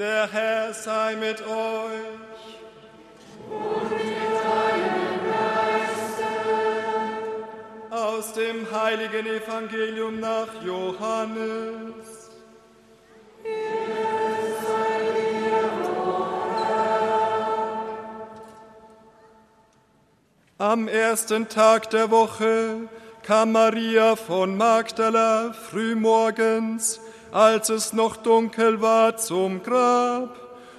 Der Herr sei mit euch. Und mit deinem Geiste. Aus dem heiligen Evangelium nach Johannes. Am ersten Tag der Woche kam Maria von Magdala frühmorgens als es noch dunkel war, zum Grab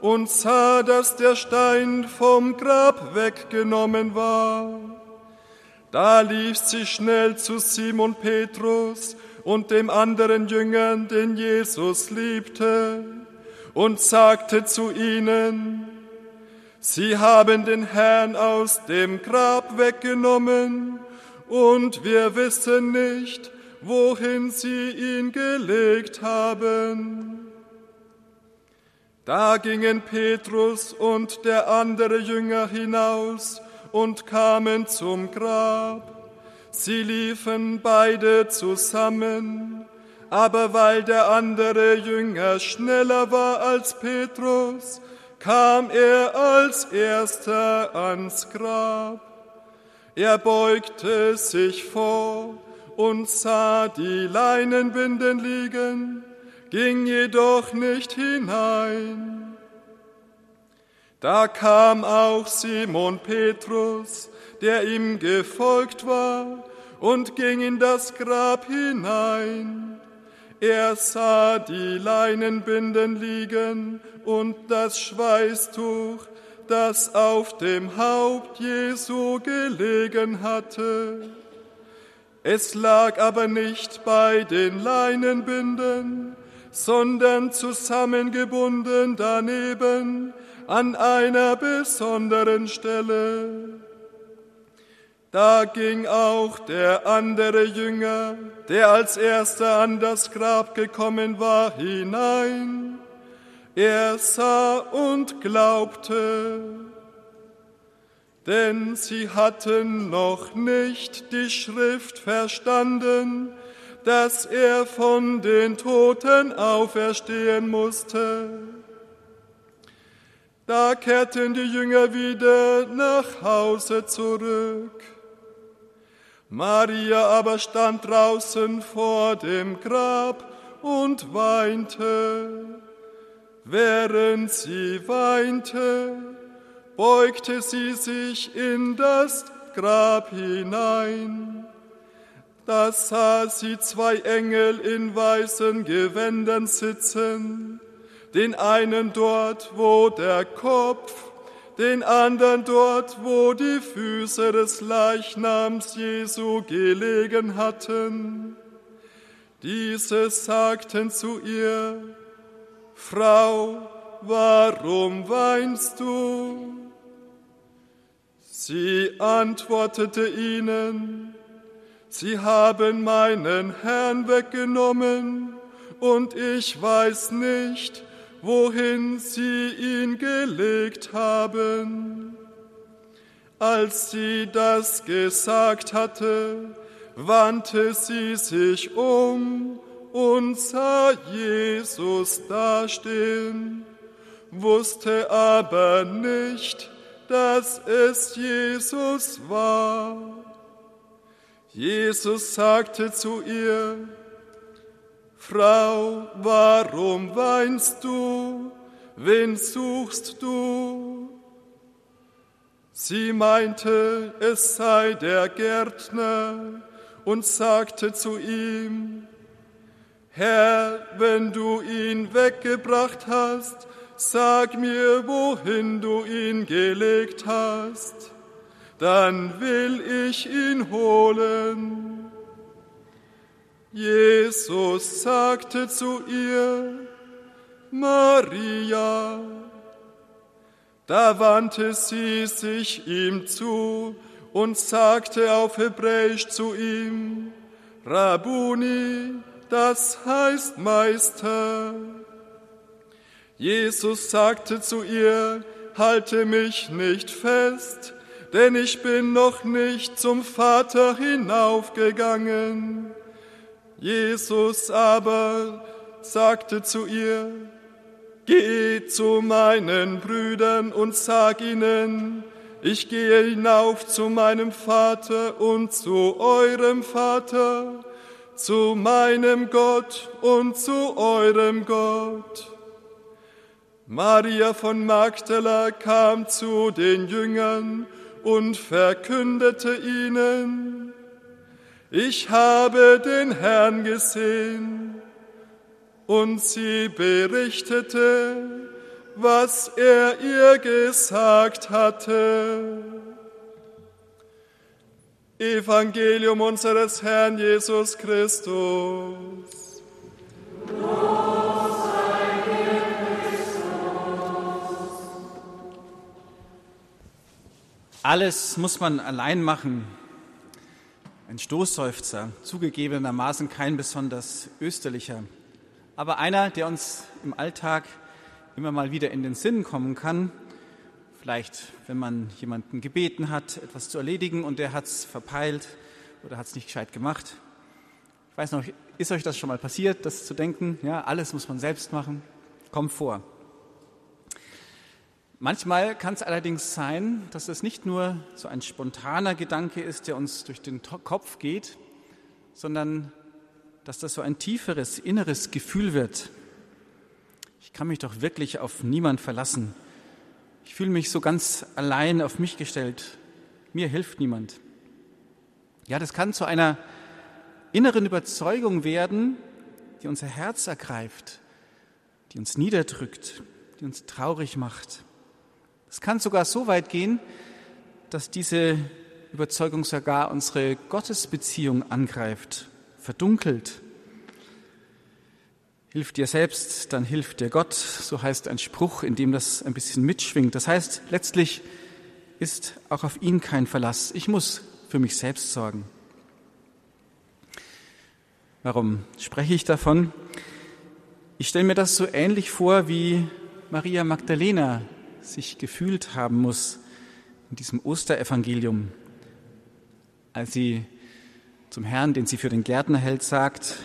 und sah, dass der Stein vom Grab weggenommen war. Da lief sie schnell zu Simon Petrus und dem anderen Jüngern, den Jesus liebte, und sagte zu ihnen, Sie haben den Herrn aus dem Grab weggenommen, und wir wissen nicht, wohin sie ihn gelegt haben. Da gingen Petrus und der andere Jünger hinaus und kamen zum Grab. Sie liefen beide zusammen, aber weil der andere Jünger schneller war als Petrus, kam er als erster ans Grab. Er beugte sich vor und sah die Leinenbinden liegen, ging jedoch nicht hinein. Da kam auch Simon Petrus, der ihm gefolgt war, und ging in das Grab hinein. Er sah die Leinenbinden liegen und das Schweißtuch, das auf dem Haupt Jesu gelegen hatte. Es lag aber nicht bei den Leinenbinden, sondern zusammengebunden daneben an einer besonderen Stelle. Da ging auch der andere Jünger, der als erster an das Grab gekommen war, hinein. Er sah und glaubte denn sie hatten noch nicht die Schrift verstanden, dass er von den Toten auferstehen musste. Da kehrten die Jünger wieder nach Hause zurück. Maria aber stand draußen vor dem Grab und weinte. Während sie weinte, beugte sie sich in das Grab hinein. Da sah sie zwei Engel in weißen Gewändern sitzen, den einen dort, wo der Kopf, den anderen dort, wo die Füße des Leichnams Jesu gelegen hatten. Diese sagten zu ihr, Frau, warum weinst du? Sie antwortete ihnen, Sie haben meinen Herrn weggenommen und ich weiß nicht, wohin Sie ihn gelegt haben. Als sie das gesagt hatte, wandte sie sich um und sah Jesus dastehen, wusste aber nicht, dass es Jesus war. Jesus sagte zu ihr, Frau, warum weinst du? Wen suchst du? Sie meinte, es sei der Gärtner und sagte zu ihm, Herr, wenn du ihn weggebracht hast, sag mir, wohin du ihn gelegt hast, dann will ich ihn holen. Jesus sagte zu ihr, Maria. Da wandte sie sich ihm zu und sagte auf Hebräisch zu ihm, Rabuni, das heißt Meister. Jesus sagte zu ihr, halte mich nicht fest, denn ich bin noch nicht zum Vater hinaufgegangen. Jesus aber sagte zu ihr, Geh zu meinen Brüdern und sag ihnen, ich gehe hinauf zu meinem Vater und zu eurem Vater, zu meinem Gott und zu eurem Gott. Maria von Magdala kam zu den Jüngern und verkündete ihnen, ich habe den Herrn gesehen. Und sie berichtete, was er ihr gesagt hatte. Evangelium unseres Herrn Jesus Christus. Alles muss man allein machen. Ein Stoßseufzer, zugegebenermaßen kein besonders österlicher, aber einer, der uns im Alltag immer mal wieder in den Sinn kommen kann. Vielleicht, wenn man jemanden gebeten hat, etwas zu erledigen und der hat es verpeilt oder hat es nicht gescheit gemacht. Ich weiß noch, ist euch das schon mal passiert, das zu denken? Ja, alles muss man selbst machen. Kommt vor. Manchmal kann es allerdings sein, dass es nicht nur so ein spontaner Gedanke ist, der uns durch den Kopf geht, sondern dass das so ein tieferes, inneres Gefühl wird. Ich kann mich doch wirklich auf niemand verlassen. Ich fühle mich so ganz allein auf mich gestellt. Mir hilft niemand. Ja, das kann zu einer inneren Überzeugung werden, die unser Herz ergreift, die uns niederdrückt, die uns traurig macht. Es kann sogar so weit gehen, dass diese Überzeugung sogar unsere Gottesbeziehung angreift, verdunkelt. Hilf dir selbst, dann hilft dir Gott, so heißt ein Spruch, in dem das ein bisschen mitschwingt. Das heißt, letztlich ist auch auf ihn kein Verlass. Ich muss für mich selbst sorgen. Warum spreche ich davon? Ich stelle mir das so ähnlich vor, wie Maria Magdalena sich gefühlt haben muss in diesem Osterevangelium, als sie zum Herrn, den sie für den Gärtner hält, sagt,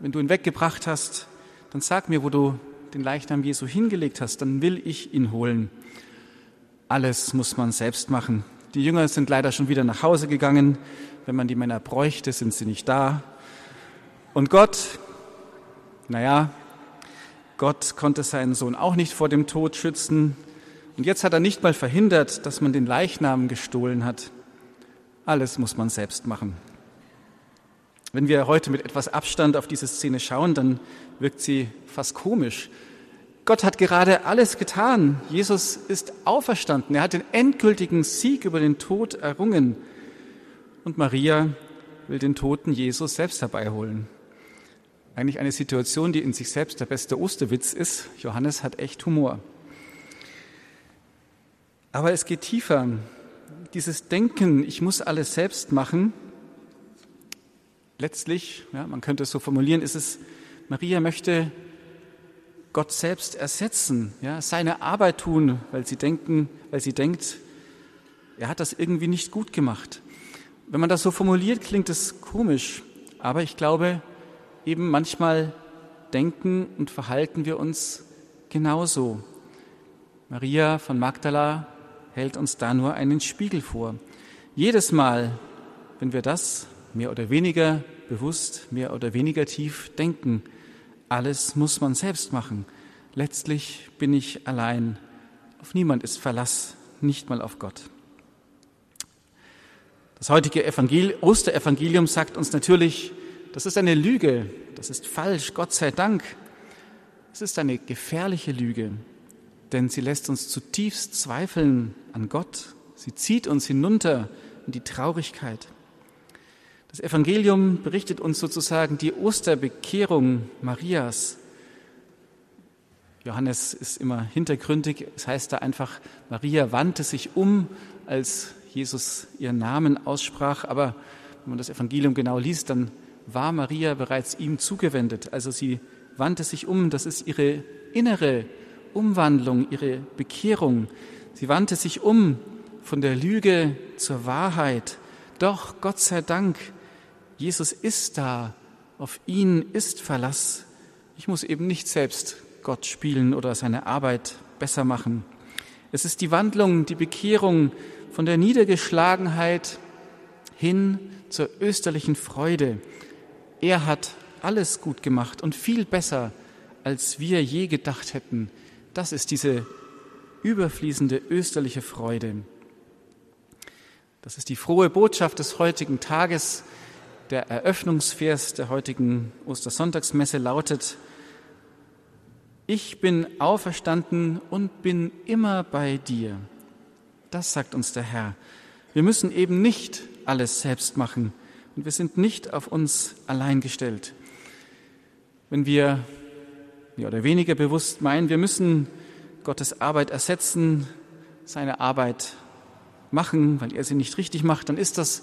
wenn du ihn weggebracht hast, dann sag mir, wo du den Leichnam Jesu hingelegt hast, dann will ich ihn holen. Alles muss man selbst machen. Die Jünger sind leider schon wieder nach Hause gegangen. Wenn man die Männer bräuchte, sind sie nicht da. Und Gott, naja, Gott konnte seinen Sohn auch nicht vor dem Tod schützen. Und jetzt hat er nicht mal verhindert, dass man den Leichnam gestohlen hat. Alles muss man selbst machen. Wenn wir heute mit etwas Abstand auf diese Szene schauen, dann wirkt sie fast komisch. Gott hat gerade alles getan. Jesus ist auferstanden. Er hat den endgültigen Sieg über den Tod errungen. Und Maria will den toten Jesus selbst herbeiholen. Eigentlich eine Situation, die in sich selbst der beste Osterwitz ist. Johannes hat echt Humor. Aber es geht tiefer. Dieses Denken, ich muss alles selbst machen, letztlich, ja, man könnte es so formulieren, ist es, Maria möchte Gott selbst ersetzen, ja, seine Arbeit tun, weil sie denken, weil sie denkt, er hat das irgendwie nicht gut gemacht. Wenn man das so formuliert, klingt es komisch, aber ich glaube, eben manchmal denken und verhalten wir uns genauso. Maria von Magdala hält uns da nur einen Spiegel vor. Jedes Mal, wenn wir das mehr oder weniger bewusst, mehr oder weniger tief denken, alles muss man selbst machen. Letztlich bin ich allein. Auf niemand ist Verlass, nicht mal auf Gott. Das heutige Evangel Osterevangelium sagt uns natürlich, das ist eine Lüge, das ist falsch, Gott sei Dank. Es ist eine gefährliche Lüge denn sie lässt uns zutiefst zweifeln an Gott. Sie zieht uns hinunter in die Traurigkeit. Das Evangelium berichtet uns sozusagen die Osterbekehrung Marias. Johannes ist immer hintergründig. Es heißt da einfach, Maria wandte sich um, als Jesus ihren Namen aussprach. Aber wenn man das Evangelium genau liest, dann war Maria bereits ihm zugewendet. Also sie wandte sich um. Das ist ihre innere Umwandlung, ihre Bekehrung. Sie wandte sich um von der Lüge zur Wahrheit. Doch, Gott sei Dank, Jesus ist da, auf ihn ist Verlass. Ich muss eben nicht selbst Gott spielen oder seine Arbeit besser machen. Es ist die Wandlung, die Bekehrung von der Niedergeschlagenheit hin zur österlichen Freude. Er hat alles gut gemacht und viel besser, als wir je gedacht hätten. Das ist diese überfließende österliche Freude. Das ist die frohe Botschaft des heutigen Tages. Der Eröffnungsvers der heutigen Ostersonntagsmesse lautet, ich bin auferstanden und bin immer bei dir. Das sagt uns der Herr. Wir müssen eben nicht alles selbst machen und wir sind nicht auf uns allein gestellt. Wenn wir mehr oder weniger bewusst meinen, wir müssen Gottes Arbeit ersetzen, seine Arbeit machen, weil er sie nicht richtig macht, dann ist das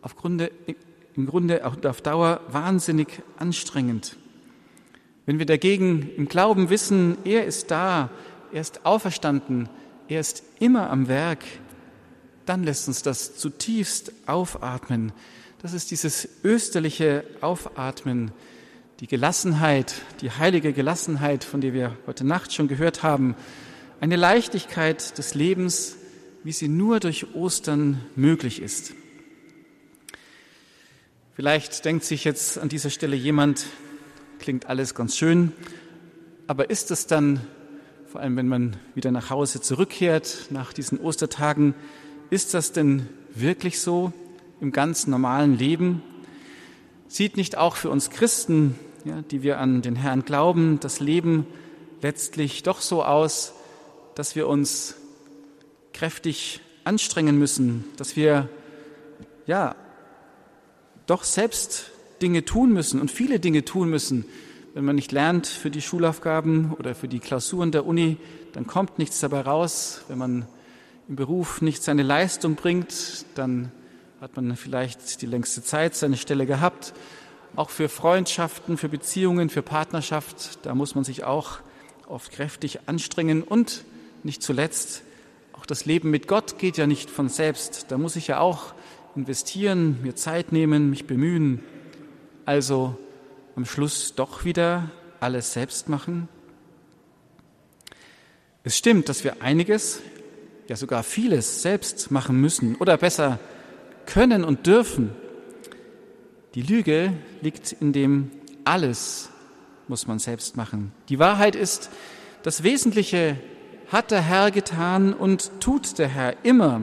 auf Grunde, im Grunde auch auf Dauer wahnsinnig anstrengend. Wenn wir dagegen im Glauben wissen, er ist da, er ist auferstanden, er ist immer am Werk, dann lässt uns das zutiefst aufatmen. Das ist dieses österliche Aufatmen, die Gelassenheit, die heilige Gelassenheit, von der wir heute Nacht schon gehört haben, eine Leichtigkeit des Lebens, wie sie nur durch Ostern möglich ist. Vielleicht denkt sich jetzt an dieser Stelle jemand, klingt alles ganz schön, aber ist es dann, vor allem wenn man wieder nach Hause zurückkehrt nach diesen Ostertagen, ist das denn wirklich so im ganz normalen Leben? Sieht nicht auch für uns Christen, ja, die wir an den Herrn glauben, das Leben letztlich doch so aus, dass wir uns kräftig anstrengen müssen, dass wir ja doch selbst Dinge tun müssen und viele Dinge tun müssen. Wenn man nicht lernt für die Schulaufgaben oder für die Klausuren der Uni, dann kommt nichts dabei raus. Wenn man im Beruf nicht seine Leistung bringt, dann hat man vielleicht die längste Zeit seine Stelle gehabt. Auch für Freundschaften, für Beziehungen, für Partnerschaft, da muss man sich auch oft kräftig anstrengen. Und nicht zuletzt, auch das Leben mit Gott geht ja nicht von selbst. Da muss ich ja auch investieren, mir Zeit nehmen, mich bemühen also am Schluss doch wieder alles selbst machen? Es stimmt, dass wir einiges, ja sogar vieles selbst machen müssen oder besser können und dürfen. Die Lüge liegt in dem alles muss man selbst machen. Die Wahrheit ist, das Wesentliche hat der Herr getan und tut der Herr immer.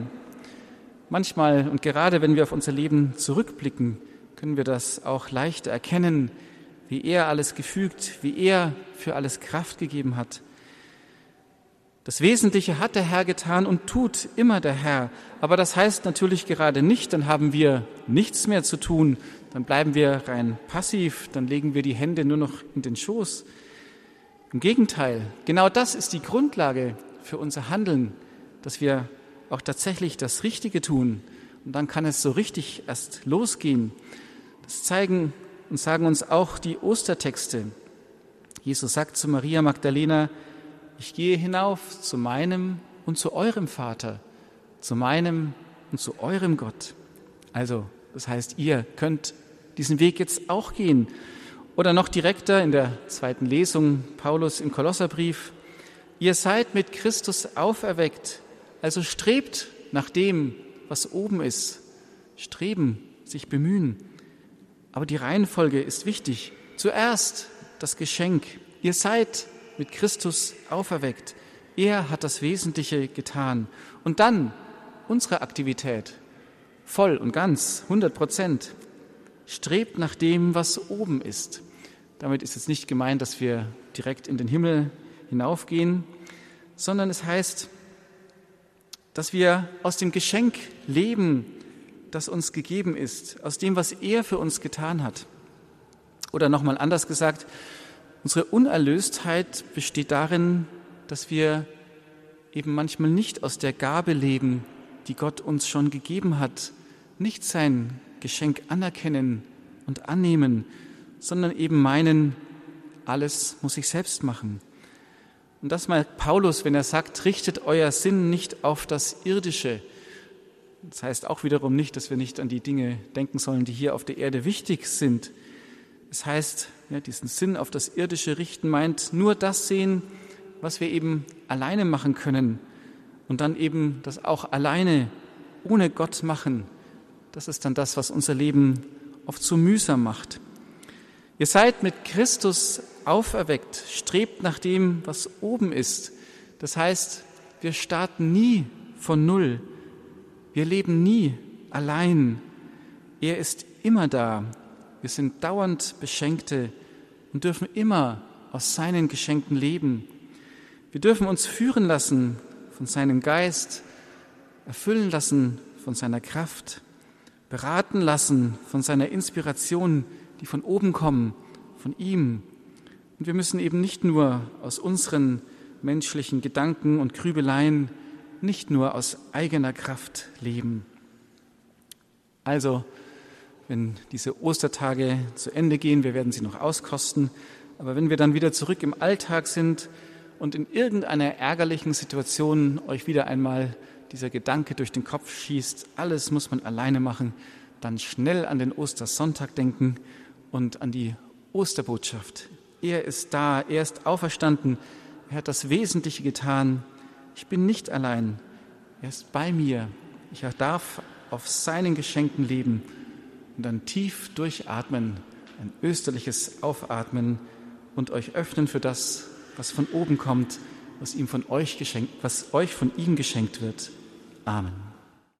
Manchmal und gerade wenn wir auf unser Leben zurückblicken, können wir das auch leicht erkennen, wie er alles gefügt, wie er für alles Kraft gegeben hat. Das Wesentliche hat der Herr getan und tut immer der Herr. Aber das heißt natürlich gerade nicht, dann haben wir nichts mehr zu tun, dann bleiben wir rein passiv, dann legen wir die Hände nur noch in den Schoß. Im Gegenteil, genau das ist die Grundlage für unser Handeln, dass wir auch tatsächlich das Richtige tun. Und dann kann es so richtig erst losgehen. Das zeigen und sagen uns auch die Ostertexte. Jesus sagt zu Maria Magdalena, ich gehe hinauf zu meinem und zu eurem Vater, zu meinem und zu eurem Gott. Also, das heißt, ihr könnt diesen Weg jetzt auch gehen. Oder noch direkter in der zweiten Lesung, Paulus im Kolosserbrief, ihr seid mit Christus auferweckt, also strebt nach dem, was oben ist. Streben, sich bemühen. Aber die Reihenfolge ist wichtig. Zuerst das Geschenk. Ihr seid mit Christus auferweckt. Er hat das Wesentliche getan. Und dann unsere Aktivität. Voll und ganz, 100 Prozent. Strebt nach dem, was oben ist. Damit ist es nicht gemeint, dass wir direkt in den Himmel hinaufgehen, sondern es heißt, dass wir aus dem Geschenk leben, das uns gegeben ist, aus dem, was er für uns getan hat. Oder nochmal anders gesagt, unsere Unerlöstheit besteht darin, dass wir eben manchmal nicht aus der Gabe leben, die Gott uns schon gegeben hat, nicht sein Geschenk anerkennen und annehmen, sondern eben meinen, alles muss ich selbst machen. Und das mal Paulus, wenn er sagt, richtet euer Sinn nicht auf das Irdische, das heißt auch wiederum nicht, dass wir nicht an die Dinge denken sollen, die hier auf der Erde wichtig sind. Das heißt, ja, diesen Sinn auf das Irdische richten meint nur das sehen, was wir eben alleine machen können und dann eben das auch alleine ohne Gott machen. Das ist dann das, was unser Leben oft so mühsam macht. Ihr seid mit Christus auferweckt, strebt nach dem, was oben ist. Das heißt, wir starten nie von Null. Wir leben nie allein. Er ist immer da. Wir sind dauernd Beschenkte und dürfen immer aus seinen Geschenken leben. Wir dürfen uns führen lassen von seinem Geist, erfüllen lassen von seiner Kraft, beraten lassen von seiner Inspiration, die von oben kommen, von ihm. Und wir müssen eben nicht nur aus unseren menschlichen Gedanken und Grübeleien, nicht nur aus eigener Kraft leben. Also, wenn diese Ostertage zu Ende gehen, wir werden sie noch auskosten, aber wenn wir dann wieder zurück im Alltag sind und in irgendeiner ärgerlichen Situation euch wieder einmal dieser Gedanke durch den Kopf schießt, alles muss man alleine machen, dann schnell an den Ostersonntag denken und an die Osterbotschaft. Er ist da, er ist auferstanden, er hat das Wesentliche getan. Ich bin nicht allein, er ist bei mir. Ich darf auf seinen Geschenken leben und dann tief durchatmen, ein österliches Aufatmen und euch öffnen für das, was von oben kommt, was ihm von euch geschenkt, was euch von ihm geschenkt wird. Amen.